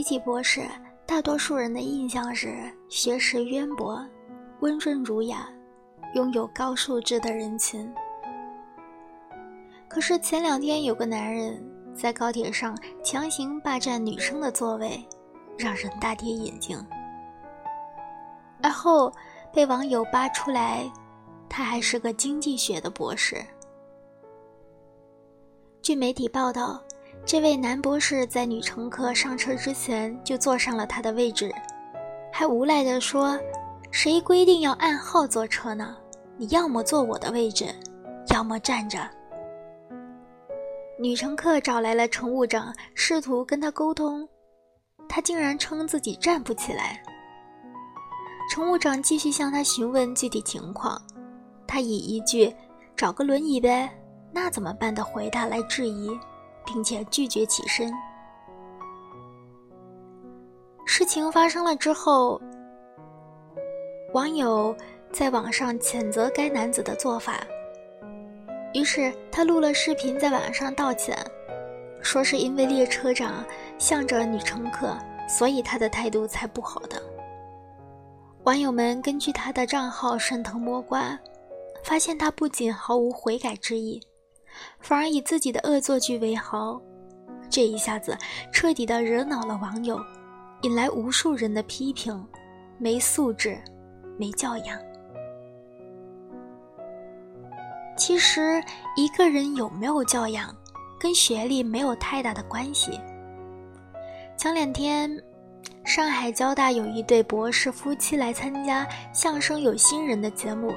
提起博士，大多数人的印象是学识渊博、温润儒雅、拥有高素质的人群。可是前两天有个男人在高铁上强行霸占女生的座位，让人大跌眼镜。而后被网友扒出来，他还是个经济学的博士。据媒体报道。这位男博士在女乘客上车之前就坐上了他的位置，还无赖地说：“谁规定要按号坐车呢？你要么坐我的位置，要么站着。”女乘客找来了乘务长，试图跟他沟通，他竟然称自己站不起来。乘务长继续向他询问具体情况，他以一句“找个轮椅呗，那怎么办”的回答来质疑。并且拒绝起身。事情发生了之后，网友在网上谴责该男子的做法，于是他录了视频在网上道歉，说是因为列车长向着女乘客，所以他的态度才不好的。网友们根据他的账号顺藤摸瓜，发现他不仅毫无悔改之意。反而以自己的恶作剧为豪，这一下子彻底的惹恼了网友，引来无数人的批评：没素质，没教养。其实，一个人有没有教养，跟学历没有太大的关系。前两天，上海交大有一对博士夫妻来参加《相声有新人》的节目。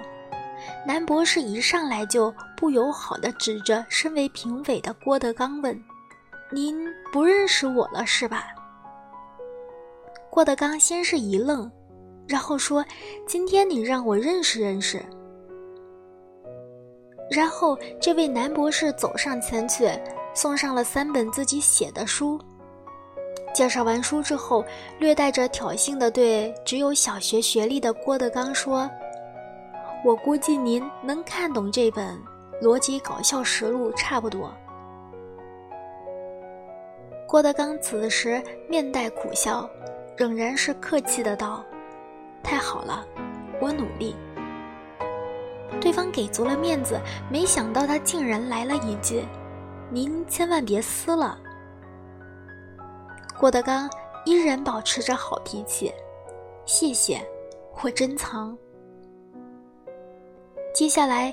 男博士一上来就不友好地指着身为评委的郭德纲问：“您不认识我了是吧？”郭德纲先是一愣，然后说：“今天你让我认识认识。”然后这位男博士走上前去，送上了三本自己写的书。介绍完书之后，略带着挑衅地对只有小学学历的郭德纲说。我估计您能看懂这本《逻辑搞笑实录》差不多。郭德纲此时面带苦笑，仍然是客气的道：“太好了，我努力。”对方给足了面子，没想到他竟然来了一句：“您千万别撕了。”郭德纲依然保持着好脾气：“谢谢，我珍藏。”接下来，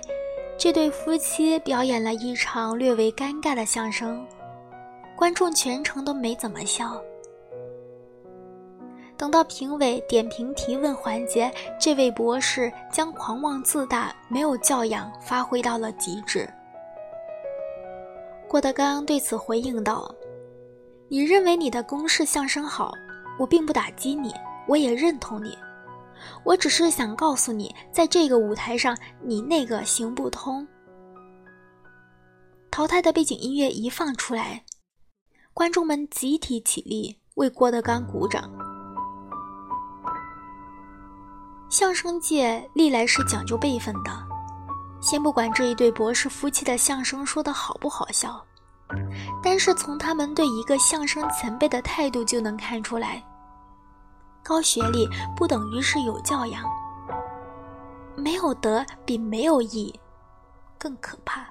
这对夫妻表演了一场略为尴尬的相声，观众全程都没怎么笑。等到评委点评提问环节，这位博士将狂妄自大、没有教养发挥到了极致。郭德纲对此回应道：“你认为你的公式相声好，我并不打击你，我也认同你。”我只是想告诉你，在这个舞台上，你那个行不通。淘汰的背景音乐一放出来，观众们集体起立为郭德纲鼓掌。相声界历来是讲究辈分的，先不管这一对博士夫妻的相声说的好不好笑，但是从他们对一个相声前辈的态度就能看出来。高学历不等于是有教养，没有德比没有义更可怕。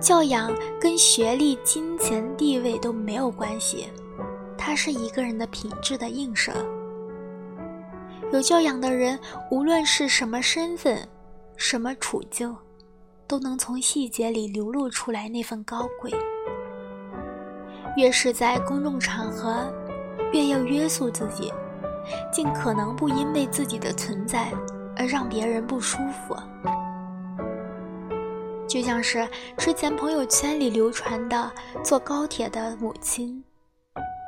教养跟学历、金钱、地位都没有关系，它是一个人的品质的映射。有教养的人，无论是什么身份、什么处境，都能从细节里流露出来那份高贵。越是在公众场合。越要约束自己，尽可能不因为自己的存在而让别人不舒服。就像是之前朋友圈里流传的坐高铁的母亲，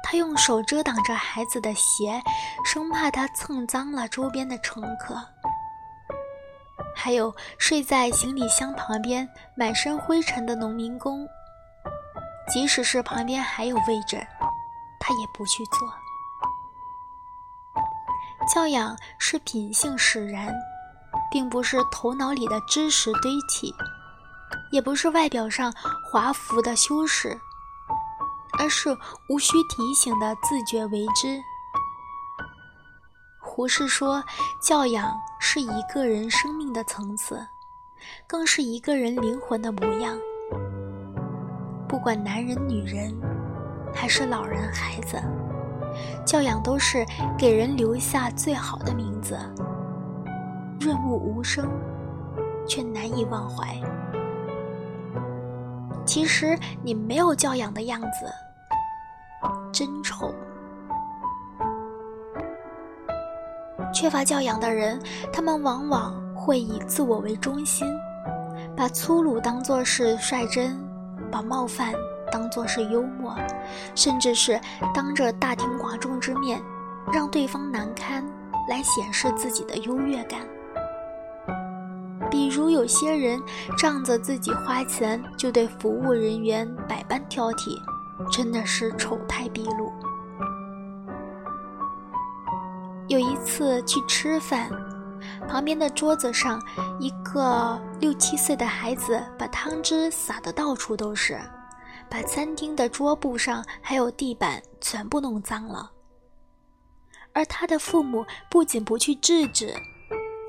她用手遮挡着孩子的鞋，生怕他蹭脏了周边的乘客。还有睡在行李箱旁边满身灰尘的农民工，即使是旁边还有位置。他也不去做。教养是品性使然，并不是头脑里的知识堆砌，也不是外表上华服的修饰，而是无需提醒的自觉为之。胡适说：“教养是一个人生命的层次，更是一个人灵魂的模样。不管男人、女人，还是老人、孩子，教养都是给人留下最好的名字。润物无声，却难以忘怀。其实你没有教养的样子，真丑。”缺乏教养的人，他们往往会以自我为中心，把粗鲁当作是率真，把冒犯当作是幽默，甚至是当着大庭广众之面让对方难堪，来显示自己的优越感。比如有些人仗着自己花钱，就对服务人员百般挑剔，真的是丑态毕露。有一次去吃饭，旁边的桌子上，一个六七岁的孩子把汤汁洒得到处都是，把餐厅的桌布上还有地板全部弄脏了。而他的父母不仅不去制止，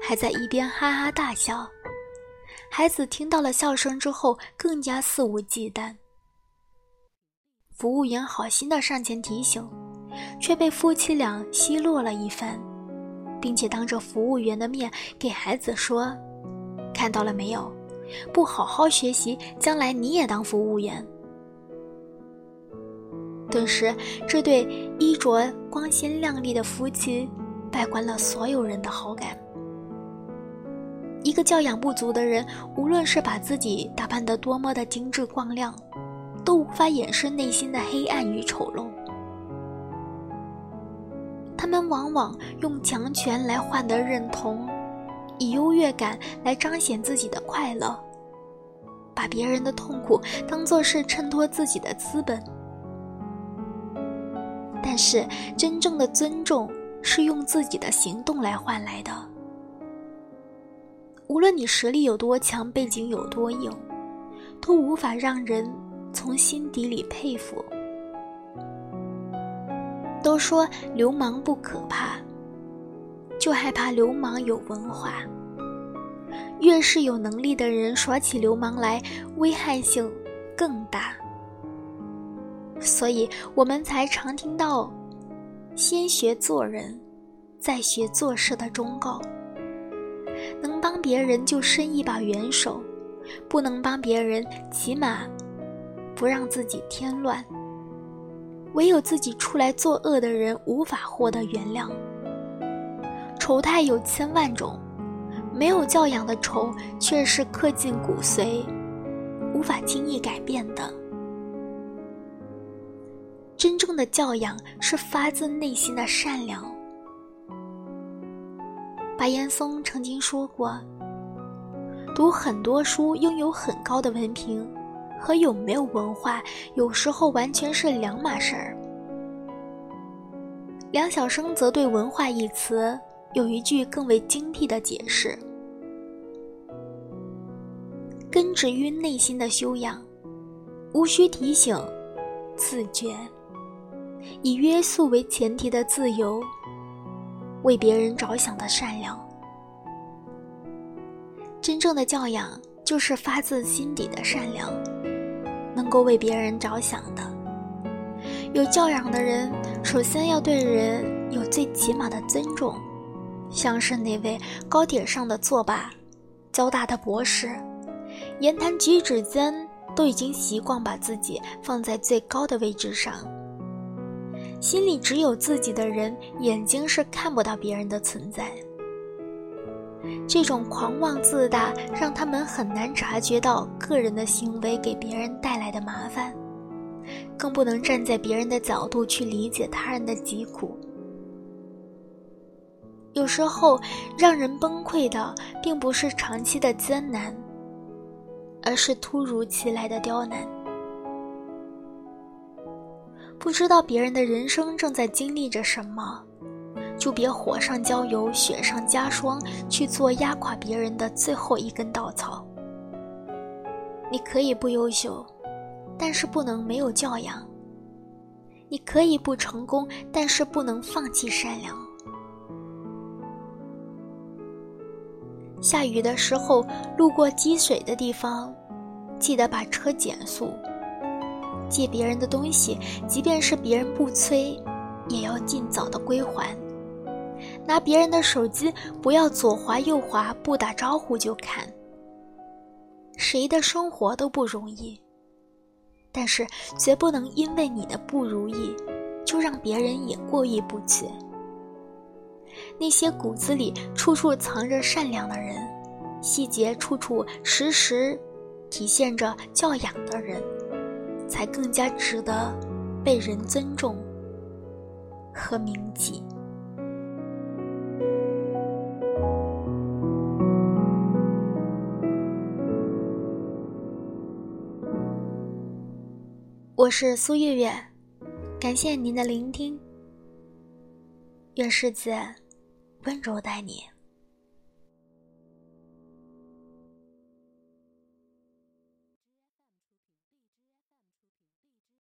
还在一边哈哈大笑。孩子听到了笑声之后，更加肆无忌惮。服务员好心的上前提醒。却被夫妻俩奚落了一番，并且当着服务员的面给孩子说：“看到了没有？不好好学习，将来你也当服务员。”顿时，这对衣着光鲜亮丽的夫妻败光了所有人的好感。一个教养不足的人，无论是把自己打扮得多么的精致光亮，都无法掩饰内心的黑暗与丑陋。他们往往用强权来换得认同，以优越感来彰显自己的快乐，把别人的痛苦当作是衬托自己的资本。但是，真正的尊重是用自己的行动来换来的。无论你实力有多强，背景有多硬，都无法让人从心底里佩服。都说流氓不可怕，就害怕流氓有文化。越是有能力的人耍起流氓来，危害性更大。所以我们才常听到“先学做人，再学做事”的忠告。能帮别人就伸一把援手，不能帮别人，起码不让自己添乱。唯有自己出来作恶的人，无法获得原谅。丑态有千万种，没有教养的丑，却是刻进骨髓，无法轻易改变的。真正的教养是发自内心的善良。白岩松曾经说过：“读很多书，拥有很高的文凭。”和有没有文化，有时候完全是两码事儿。梁晓声则对“文化”一词有一句更为精辟的解释：根植于内心的修养，无需提醒，自觉，以约束为前提的自由，为别人着想的善良。真正的教养，就是发自心底的善良。能够为别人着想的，有教养的人，首先要对人有最起码的尊重，像是那位高铁上的作霸，交大的博士，言谈举止间都已经习惯把自己放在最高的位置上，心里只有自己的人，眼睛是看不到别人的存在。这种狂妄自大，让他们很难察觉到个人的行为给别人带来的麻烦，更不能站在别人的角度去理解他人的疾苦。有时候，让人崩溃的并不是长期的艰难，而是突如其来的刁难。不知道别人的人生正在经历着什么。就别火上浇油，雪上加霜，去做压垮别人的最后一根稻草。你可以不优秀，但是不能没有教养。你可以不成功，但是不能放弃善良。下雨的时候，路过积水的地方，记得把车减速。借别人的东西，即便是别人不催，也要尽早的归还。拿别人的手机，不要左滑右滑，不打招呼就看。谁的生活都不容易，但是绝不能因为你的不如意，就让别人也过意不去。那些骨子里处处藏着善良的人，细节处处时时体现着教养的人，才更加值得被人尊重和铭记。我是苏月月，感谢您的聆听。愿世界温柔待你。